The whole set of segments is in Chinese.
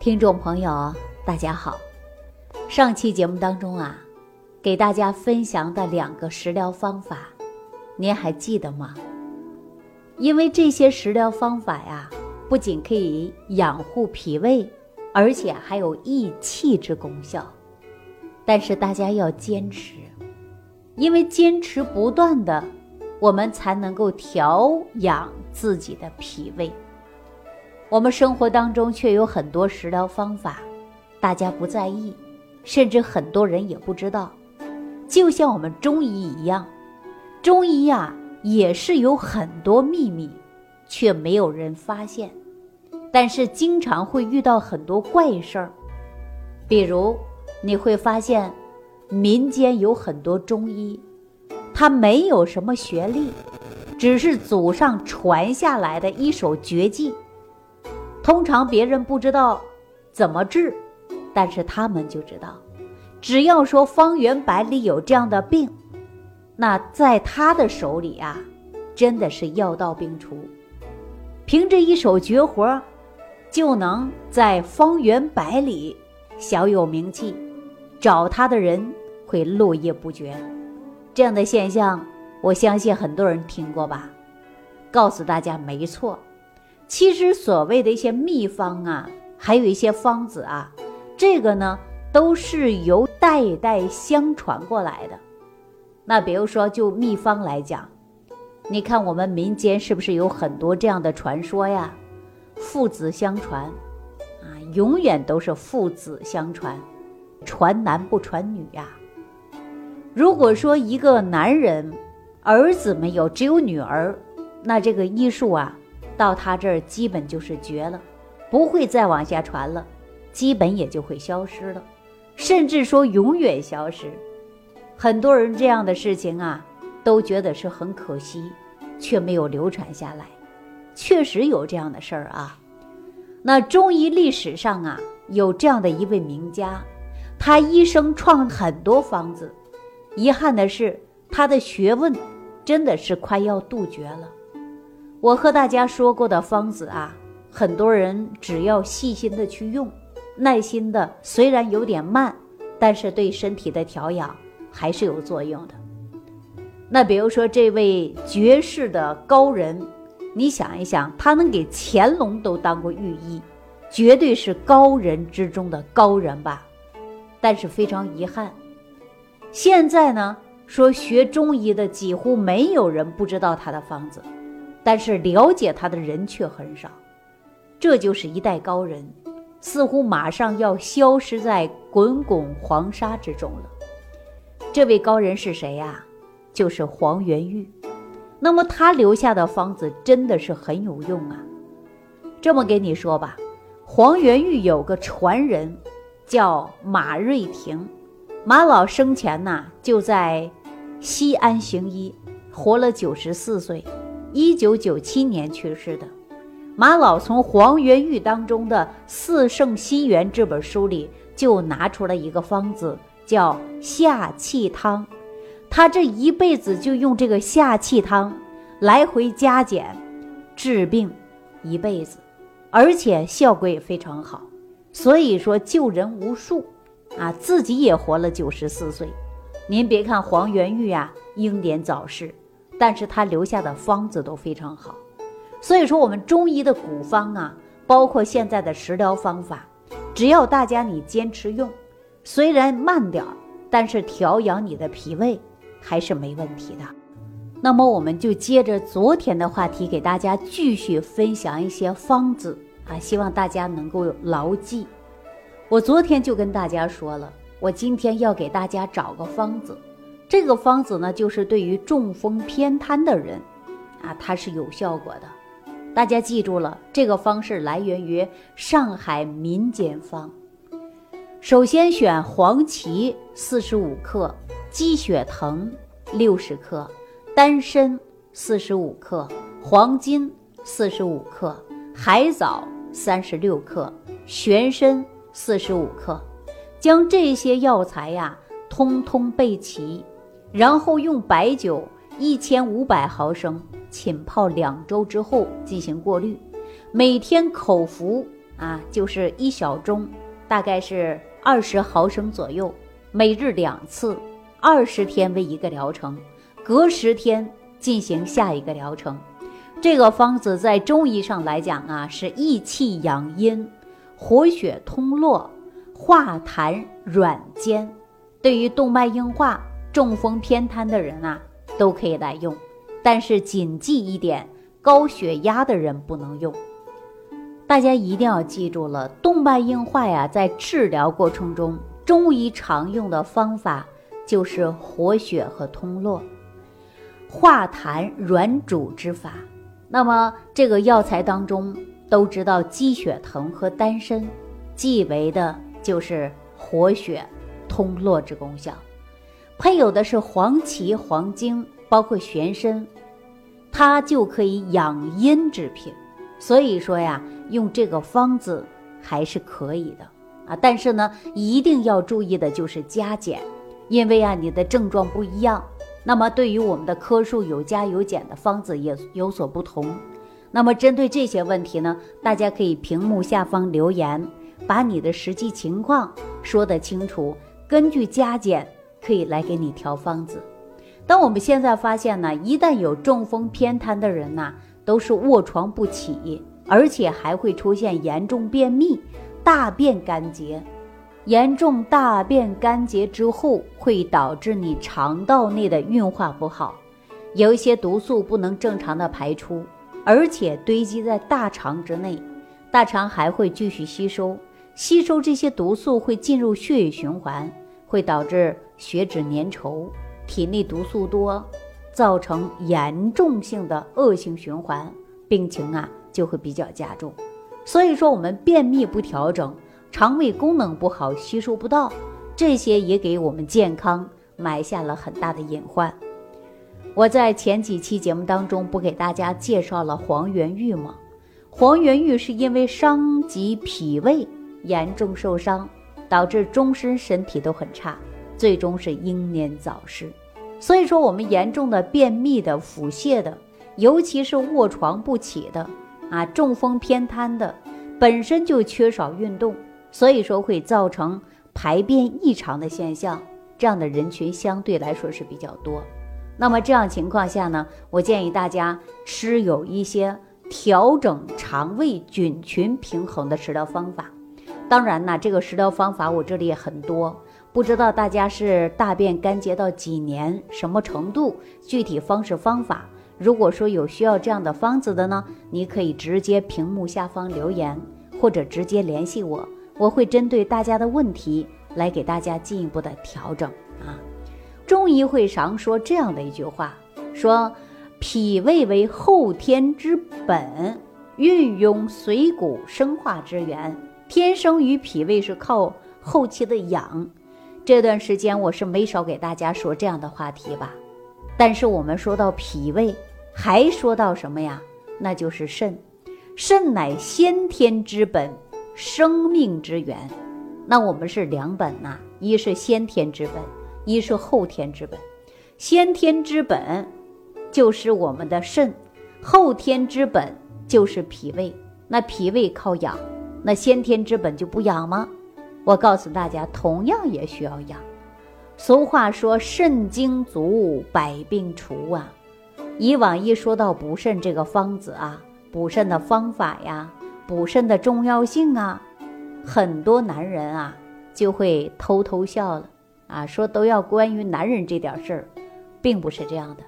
听众朋友，大家好。上期节目当中啊，给大家分享的两个食疗方法，您还记得吗？因为这些食疗方法呀，不仅可以养护脾胃，而且还有益气之功效。但是大家要坚持，因为坚持不断的，我们才能够调养自己的脾胃。我们生活当中却有很多食疗方法，大家不在意，甚至很多人也不知道。就像我们中医一样，中医呀也是有很多秘密，却没有人发现。但是经常会遇到很多怪事儿，比如你会发现，民间有很多中医，他没有什么学历，只是祖上传下来的一手绝技。通常别人不知道怎么治，但是他们就知道，只要说方圆百里有这样的病，那在他的手里啊，真的是药到病除，凭着一手绝活，就能在方圆百里小有名气，找他的人会络绎不绝。这样的现象，我相信很多人听过吧？告诉大家，没错。其实所谓的一些秘方啊，还有一些方子啊，这个呢都是由代代相传过来的。那比如说就秘方来讲，你看我们民间是不是有很多这样的传说呀？父子相传，啊，永远都是父子相传，传男不传女呀。如果说一个男人儿子没有，只有女儿，那这个医术啊。到他这儿基本就是绝了，不会再往下传了，基本也就会消失了，甚至说永远消失。很多人这样的事情啊，都觉得是很可惜，却没有流传下来。确实有这样的事儿啊。那中医历史上啊，有这样的一位名家，他一生创很多方子，遗憾的是他的学问真的是快要杜绝了。我和大家说过的方子啊，很多人只要细心的去用，耐心的，虽然有点慢，但是对身体的调养还是有作用的。那比如说这位绝世的高人，你想一想，他能给乾隆都当过御医，绝对是高人之中的高人吧？但是非常遗憾，现在呢，说学中医的几乎没有人不知道他的方子。但是了解他的人却很少，这就是一代高人，似乎马上要消失在滚滚黄沙之中了。这位高人是谁呀？就是黄元玉。那么他留下的方子真的是很有用啊。这么跟你说吧，黄元玉有个传人，叫马瑞亭。马老生前呐就在西安行医，活了九十四岁。一九九七年去世的马老，从黄元玉当中的《四圣心源》这本书里就拿出了一个方子，叫下气汤。他这一辈子就用这个下气汤来回加减治病，一辈子，而且效果也非常好，所以说救人无数啊，自己也活了九十四岁。您别看黄元玉啊，英年早逝。但是他留下的方子都非常好，所以说我们中医的古方啊，包括现在的食疗方法，只要大家你坚持用，虽然慢点儿，但是调养你的脾胃还是没问题的。那么我们就接着昨天的话题，给大家继续分享一些方子啊，希望大家能够牢记。我昨天就跟大家说了，我今天要给大家找个方子。这个方子呢，就是对于中风偏瘫的人，啊，它是有效果的。大家记住了，这个方是来源于上海民间方。首先选黄芪四十五克，鸡血藤六十克，丹参四十五克，黄金四十五克，海藻三十六克，玄参四十五克。将这些药材呀，通通备齐。然后用白酒一千五百毫升浸泡两周之后进行过滤，每天口服啊，就是一小盅，大概是二十毫升左右，每日两次，二十天为一个疗程，隔十天进行下一个疗程。这个方子在中医上来讲啊，是益气养阴、活血通络、化痰软坚，对于动脉硬化、中风偏瘫的人啊，都可以来用。但是谨记一点，高血压的人不能用。大家一定要记住了，动脉硬化呀，在治疗过程中，中医常用的方法就是活血和通络、化痰软阻之法。那么这个药材当中都知道鸡血藤和丹参，即为的就是活血通络之功效，配有的是黄芪、黄精，包括玄参，它就可以养阴之品。所以说呀，用这个方子还是可以的啊。但是呢，一定要注意的就是加减，因为啊，你的症状不一样。那么，对于我们的科数有加有减的方子也有所不同。那么，针对这些问题呢，大家可以屏幕下方留言，把你的实际情况说得清楚，根据加减可以来给你调方子。当我们现在发现呢，一旦有中风偏瘫的人呐，都是卧床不起，而且还会出现严重便秘、大便干结。严重大便干结之后，会导致你肠道内的运化不好，有一些毒素不能正常的排出，而且堆积在大肠之内，大肠还会继续吸收，吸收这些毒素会进入血液循环，会导致血脂粘稠，体内毒素多，造成严重性的恶性循环，病情啊就会比较加重。所以说，我们便秘不调整。肠胃功能不好，吸收不到，这些也给我们健康埋下了很大的隐患。我在前几期节目当中不给大家介绍了黄元玉吗？黄元玉是因为伤及脾胃，严重受伤，导致终身身体都很差，最终是英年早逝。所以说，我们严重的便秘的、腹泻的，尤其是卧床不起的啊，中风偏瘫的，本身就缺少运动。所以说会造成排便异常的现象，这样的人群相对来说是比较多。那么这样情况下呢，我建议大家吃有一些调整肠胃菌群平衡的食疗方法。当然呢，这个食疗方法我这里也很多，不知道大家是大便干结到几年、什么程度，具体方式方法。如果说有需要这样的方子的呢，你可以直接屏幕下方留言，或者直接联系我。我会针对大家的问题来给大家进一步的调整啊。中医会常说这样的一句话，说脾胃为后天之本，运用水谷生化之源，天生与脾胃是靠后期的养。这段时间我是没少给大家说这样的话题吧。但是我们说到脾胃，还说到什么呀？那就是肾，肾乃先天之本。生命之源，那我们是两本呐，一是先天之本，一是后天之本。先天之本就是我们的肾，后天之本就是脾胃。那脾胃靠养，那先天之本就不养吗？我告诉大家，同样也需要养。俗话说，肾精足，百病除啊。以往一说到补肾这个方子啊，补肾的方法呀。补肾的重要性啊，很多男人啊就会偷偷笑了啊，说都要关于男人这点事儿，并不是这样的。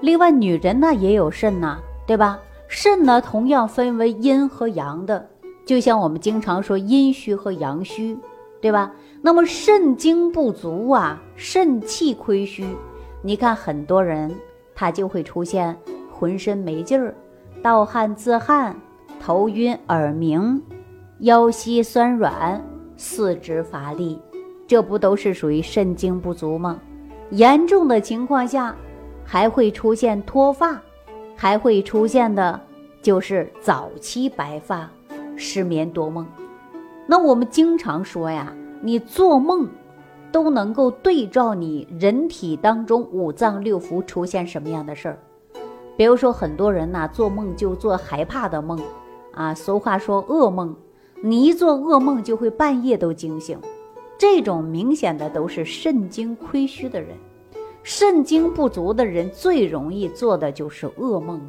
另外，女人呢也有肾呐，对吧？肾呢同样分为阴和阳的，就像我们经常说阴虚和阳虚，对吧？那么肾精不足啊，肾气亏虚，你看很多人他就会出现浑身没劲儿、盗汗自汗。头晕耳鸣，腰膝酸软，四肢乏力，这不都是属于肾精不足吗？严重的情况下，还会出现脱发，还会出现的就是早期白发、失眠多梦。那我们经常说呀，你做梦都能够对照你人体当中五脏六腑出现什么样的事儿。比如说，很多人呐，做梦就做害怕的梦。啊，俗话说噩梦，你一做噩梦就会半夜都惊醒，这种明显的都是肾精亏虚的人。肾精不足的人最容易做的就是噩梦了。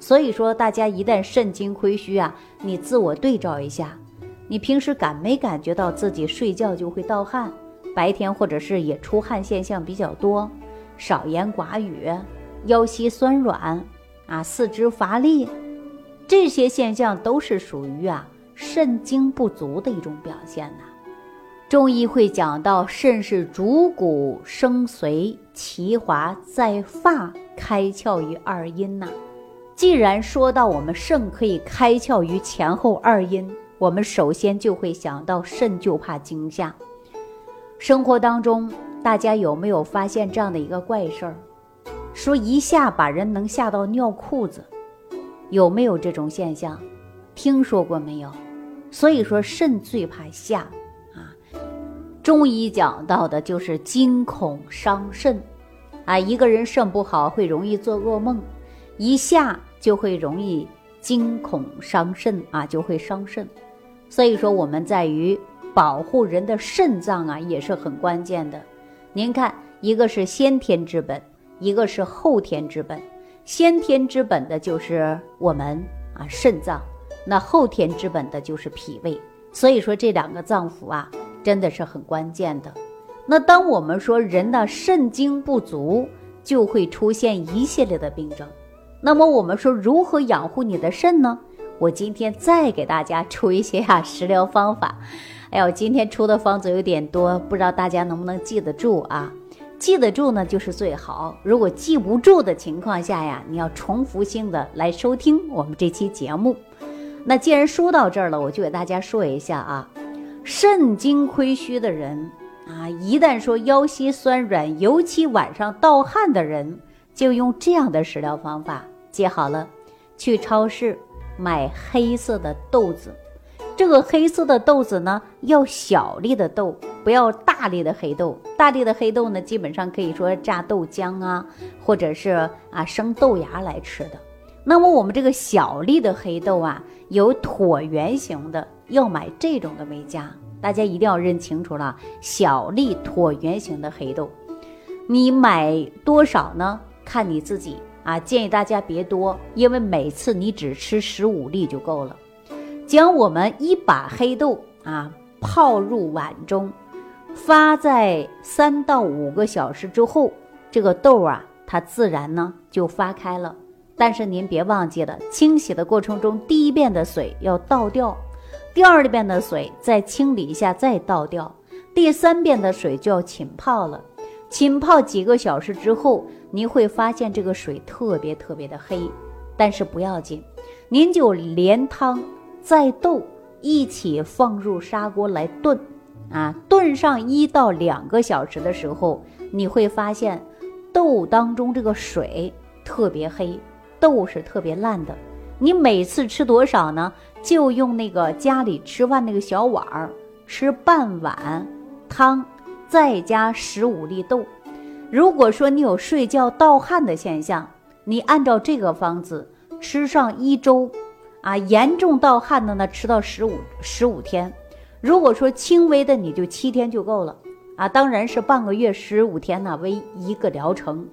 所以说，大家一旦肾精亏虚啊，你自我对照一下，你平时感没感觉到自己睡觉就会盗汗，白天或者是也出汗现象比较多，少言寡语，腰膝酸软啊，四肢乏力，这些现象都是属于啊肾精不足的一种表现呐。中医会讲到，肾是主骨生髓，其华在发，开窍于二阴呐。既然说到我们肾可以开窍于前后二阴，我们首先就会想到肾就怕惊吓。生活当中，大家有没有发现这样的一个怪事儿？说一下把人能吓到尿裤子，有没有这种现象？听说过没有？所以说肾最怕吓啊。中医讲到的就是惊恐伤肾啊，一个人肾不好会容易做噩梦。一下就会容易惊恐伤肾啊，就会伤肾。所以说，我们在于保护人的肾脏啊，也是很关键的。您看，一个是先天之本，一个是后天之本。先天之本的就是我们啊肾脏，那后天之本的就是脾胃。所以说，这两个脏腑啊，真的是很关键的。那当我们说人的肾精不足，就会出现一系列的病症。那么我们说如何养护你的肾呢？我今天再给大家出一些啊食疗方法。哎呦，今天出的方子有点多，不知道大家能不能记得住啊？记得住呢就是最好。如果记不住的情况下呀，你要重复性的来收听我们这期节目。那既然说到这儿了，我就给大家说一下啊，肾精亏虚的人啊，一旦说腰膝酸软，尤其晚上盗汗的人，就用这样的食疗方法。记好了，去超市买黑色的豆子。这个黑色的豆子呢，要小粒的豆，不要大粒的黑豆。大粒的黑豆呢，基本上可以说榨豆浆啊，或者是啊生豆芽来吃的。那么我们这个小粒的黑豆啊，有椭圆形的，要买这种的为佳。大家一定要认清楚了，小粒椭圆形的黑豆，你买多少呢？看你自己。啊，建议大家别多，因为每次你只吃十五粒就够了。将我们一把黑豆啊泡入碗中，发在三到五个小时之后，这个豆啊它自然呢就发开了。但是您别忘记了，清洗的过程中第一遍的水要倒掉，第二遍的水再清理一下再倒掉，第三遍的水就要浸泡了。浸泡几个小时之后。您会发现这个水特别特别的黑，但是不要紧，您就连汤再豆一起放入砂锅来炖，啊，炖上一到两个小时的时候，你会发现豆当中这个水特别黑，豆是特别烂的。你每次吃多少呢？就用那个家里吃饭那个小碗儿吃半碗汤，再加十五粒豆。如果说你有睡觉盗汗的现象，你按照这个方子吃上一周，啊，严重盗汗的呢，吃到十五十五天；如果说轻微的，你就七天就够了，啊，当然是半个月十五天呢为一个疗程。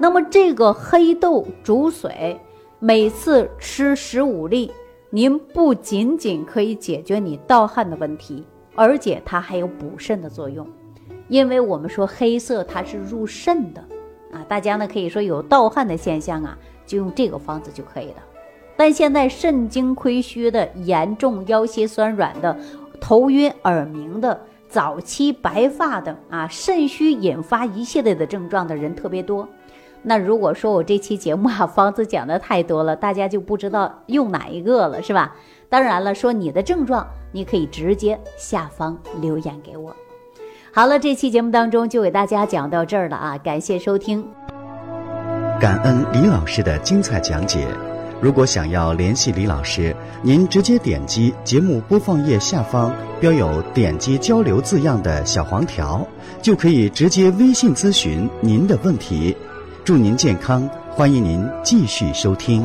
那么这个黑豆煮水，每次吃十五粒，您不仅仅可以解决你盗汗的问题，而且它还有补肾的作用。因为我们说黑色它是入肾的，啊，大家呢可以说有盗汗的现象啊，就用这个方子就可以了。但现在肾精亏虚的严重腰膝酸软的、头晕耳鸣的、早期白发的啊，肾虚引发一系列的症状的人特别多。那如果说我这期节目啊方子讲的太多了，大家就不知道用哪一个了，是吧？当然了，说你的症状，你可以直接下方留言给我。好了，这期节目当中就给大家讲到这儿了啊！感谢收听，感恩李老师的精彩讲解。如果想要联系李老师，您直接点击节目播放页下方标有“点击交流”字样的小黄条，就可以直接微信咨询您的问题。祝您健康，欢迎您继续收听。